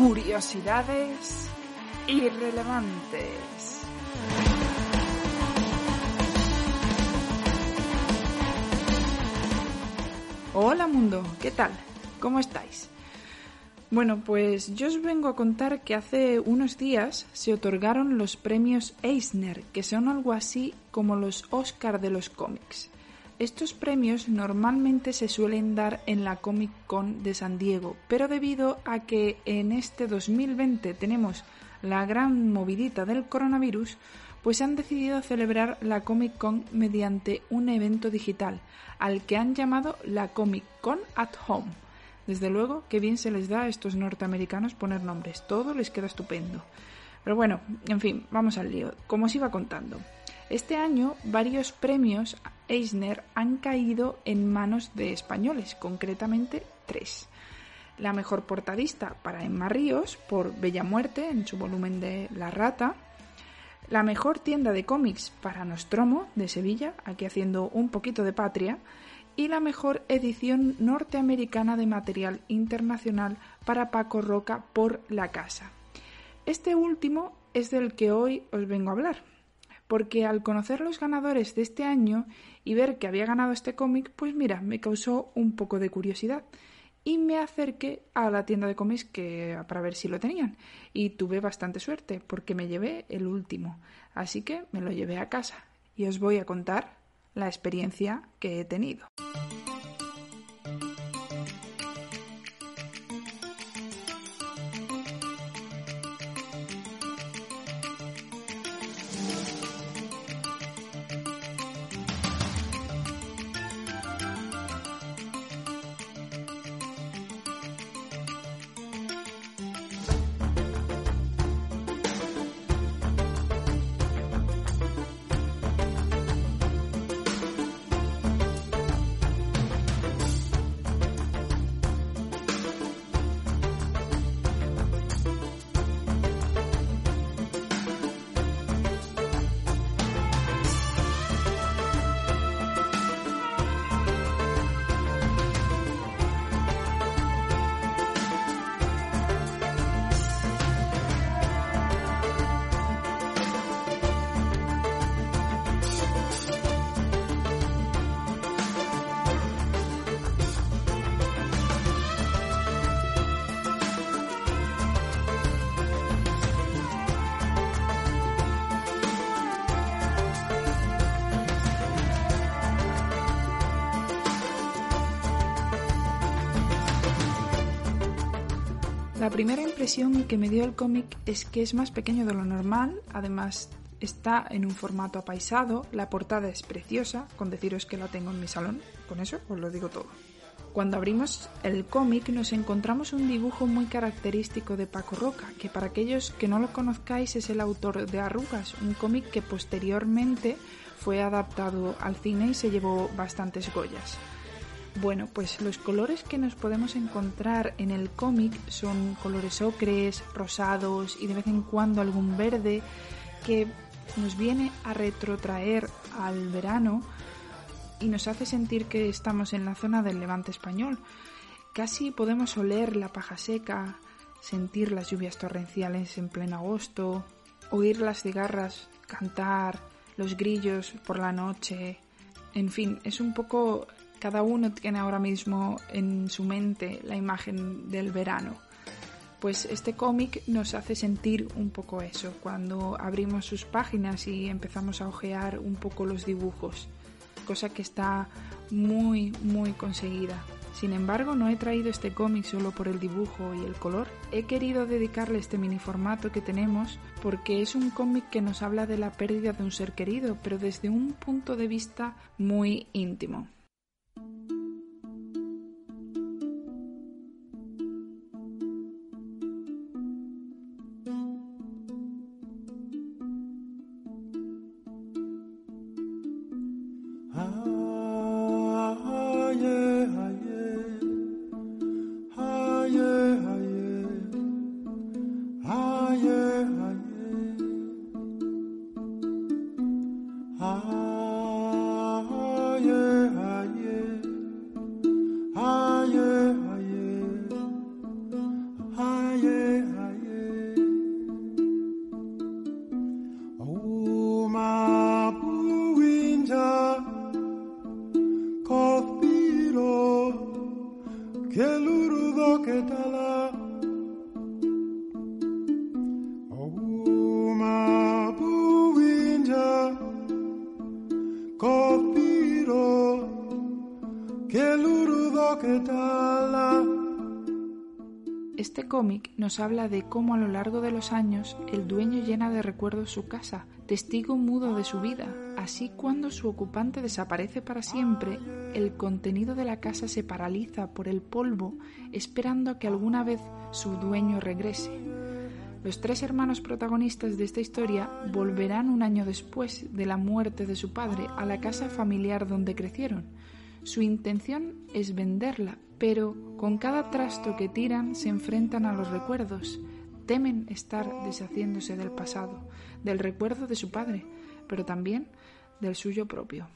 Curiosidades irrelevantes. Hola mundo, ¿qué tal? ¿Cómo estáis? Bueno, pues yo os vengo a contar que hace unos días se otorgaron los premios Eisner, que son algo así como los Oscar de los cómics. Estos premios normalmente se suelen dar en la Comic Con de San Diego, pero debido a que en este 2020 tenemos la gran movidita del coronavirus, pues han decidido celebrar la Comic Con mediante un evento digital, al que han llamado la Comic Con at Home. Desde luego, qué bien se les da a estos norteamericanos poner nombres, todo les queda estupendo. Pero bueno, en fin, vamos al lío. Como os iba contando, este año varios premios Eisner han caído en manos de españoles, concretamente tres. La mejor portadista para Emma Ríos por Bella Muerte en su volumen de La Rata, la mejor tienda de cómics para Nostromo de Sevilla, aquí haciendo un poquito de patria, y la mejor edición norteamericana de material internacional para Paco Roca por La Casa. Este último es del que hoy os vengo a hablar, porque al conocer los ganadores de este año y ver que había ganado este cómic, pues mira, me causó un poco de curiosidad y me acerqué a la tienda de cómics que, para ver si lo tenían. Y tuve bastante suerte porque me llevé el último. Así que me lo llevé a casa y os voy a contar la experiencia que he tenido. Primera impresión que me dio el cómic es que es más pequeño de lo normal, además está en un formato apaisado, la portada es preciosa, con deciros que la tengo en mi salón, con eso os lo digo todo. Cuando abrimos el cómic nos encontramos un dibujo muy característico de Paco Roca, que para aquellos que no lo conozcáis es el autor de Arrugas, un cómic que posteriormente fue adaptado al cine y se llevó bastantes Goyas. Bueno, pues los colores que nos podemos encontrar en el cómic son colores ocres, rosados y de vez en cuando algún verde que nos viene a retrotraer al verano y nos hace sentir que estamos en la zona del levante español. Casi podemos oler la paja seca, sentir las lluvias torrenciales en pleno agosto, oír las cigarras cantar, los grillos por la noche. En fin, es un poco cada uno tiene ahora mismo en su mente la imagen del verano. Pues este cómic nos hace sentir un poco eso cuando abrimos sus páginas y empezamos a ojear un poco los dibujos, cosa que está muy, muy conseguida. Sin embargo, no he traído este cómic solo por el dibujo y el color. He querido dedicarle este mini formato que tenemos porque es un cómic que nos habla de la pérdida de un ser querido, pero desde un punto de vista muy íntimo. Este cómic nos habla de cómo a lo largo de los años el dueño llena de recuerdos su casa, testigo mudo de su vida. Así cuando su ocupante desaparece para siempre, el contenido de la casa se paraliza por el polvo, esperando que alguna vez su dueño regrese. Los tres hermanos protagonistas de esta historia volverán un año después de la muerte de su padre a la casa familiar donde crecieron. Su intención es venderla, pero con cada trasto que tiran se enfrentan a los recuerdos. Temen estar deshaciéndose del pasado, del recuerdo de su padre, pero también del suyo propio.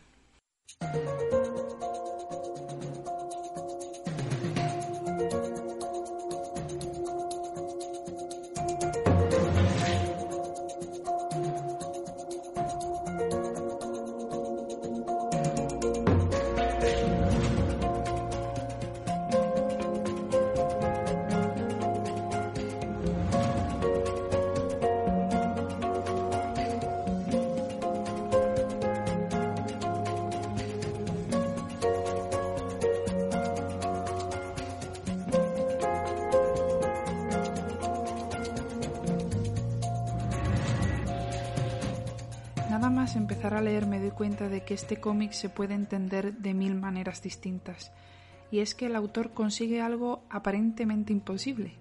Más empezar a leer me doy cuenta de que este cómic se puede entender de mil maneras distintas. Y es que el autor consigue algo aparentemente imposible,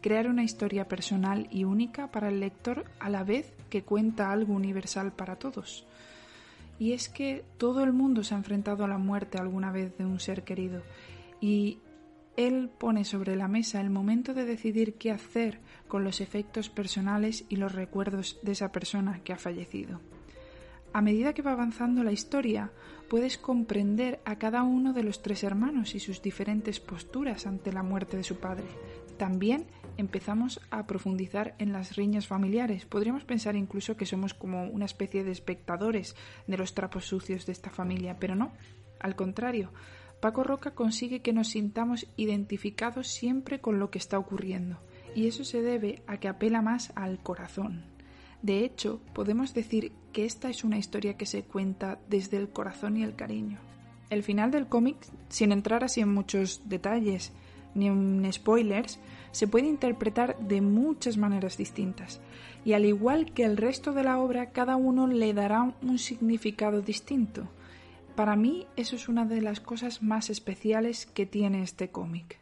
crear una historia personal y única para el lector a la vez que cuenta algo universal para todos. Y es que todo el mundo se ha enfrentado a la muerte alguna vez de un ser querido y él pone sobre la mesa el momento de decidir qué hacer con los efectos personales y los recuerdos de esa persona que ha fallecido. A medida que va avanzando la historia, puedes comprender a cada uno de los tres hermanos y sus diferentes posturas ante la muerte de su padre. También empezamos a profundizar en las riñas familiares. Podríamos pensar incluso que somos como una especie de espectadores de los trapos sucios de esta familia, pero no. Al contrario, Paco Roca consigue que nos sintamos identificados siempre con lo que está ocurriendo, y eso se debe a que apela más al corazón. De hecho, podemos decir que esta es una historia que se cuenta desde el corazón y el cariño. El final del cómic, sin entrar así en muchos detalles ni en spoilers, se puede interpretar de muchas maneras distintas, y al igual que el resto de la obra, cada uno le dará un significado distinto. Para mí eso es una de las cosas más especiales que tiene este cómic.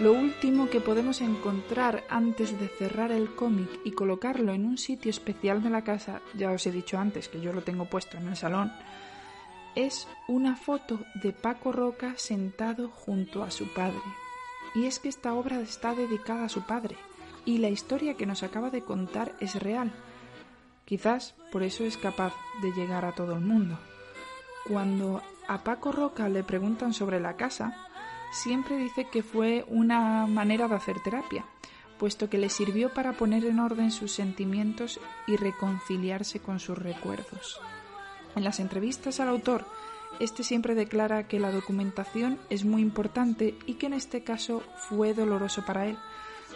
Lo último que podemos encontrar antes de cerrar el cómic y colocarlo en un sitio especial de la casa, ya os he dicho antes que yo lo tengo puesto en el salón, es una foto de Paco Roca sentado junto a su padre. Y es que esta obra está dedicada a su padre, y la historia que nos acaba de contar es real. Quizás por eso es capaz de llegar a todo el mundo. Cuando a Paco Roca le preguntan sobre la casa, siempre dice que fue una manera de hacer terapia, puesto que le sirvió para poner en orden sus sentimientos y reconciliarse con sus recuerdos. En las entrevistas al autor este siempre declara que la documentación es muy importante y que en este caso fue doloroso para él,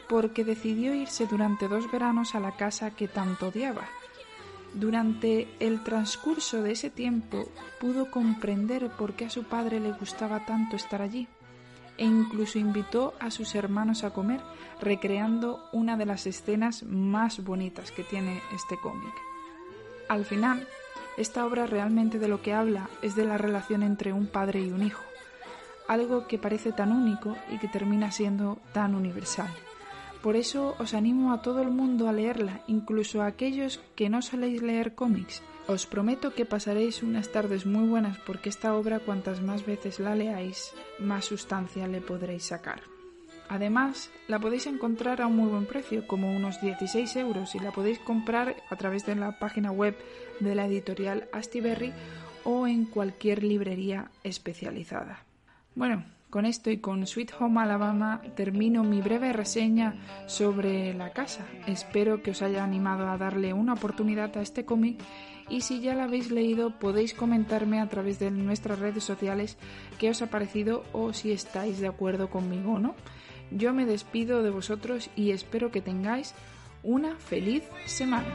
porque decidió irse durante dos veranos a la casa que tanto odiaba. Durante el transcurso de ese tiempo pudo comprender por qué a su padre le gustaba tanto estar allí e incluso invitó a sus hermanos a comer, recreando una de las escenas más bonitas que tiene este cómic. Al final, esta obra realmente de lo que habla es de la relación entre un padre y un hijo, algo que parece tan único y que termina siendo tan universal. Por eso os animo a todo el mundo a leerla, incluso a aquellos que no soléis leer cómics. Os prometo que pasaréis unas tardes muy buenas porque esta obra cuantas más veces la leáis, más sustancia le podréis sacar. Además, la podéis encontrar a un muy buen precio, como unos 16 euros, y la podéis comprar a través de la página web de la editorial Astiberri o en cualquier librería especializada. Bueno, con esto y con Sweet Home Alabama termino mi breve reseña sobre la casa. Espero que os haya animado a darle una oportunidad a este cómic y si ya la habéis leído podéis comentarme a través de nuestras redes sociales qué os ha parecido o si estáis de acuerdo conmigo o no. Yo me despido de vosotros y espero que tengáis una feliz semana.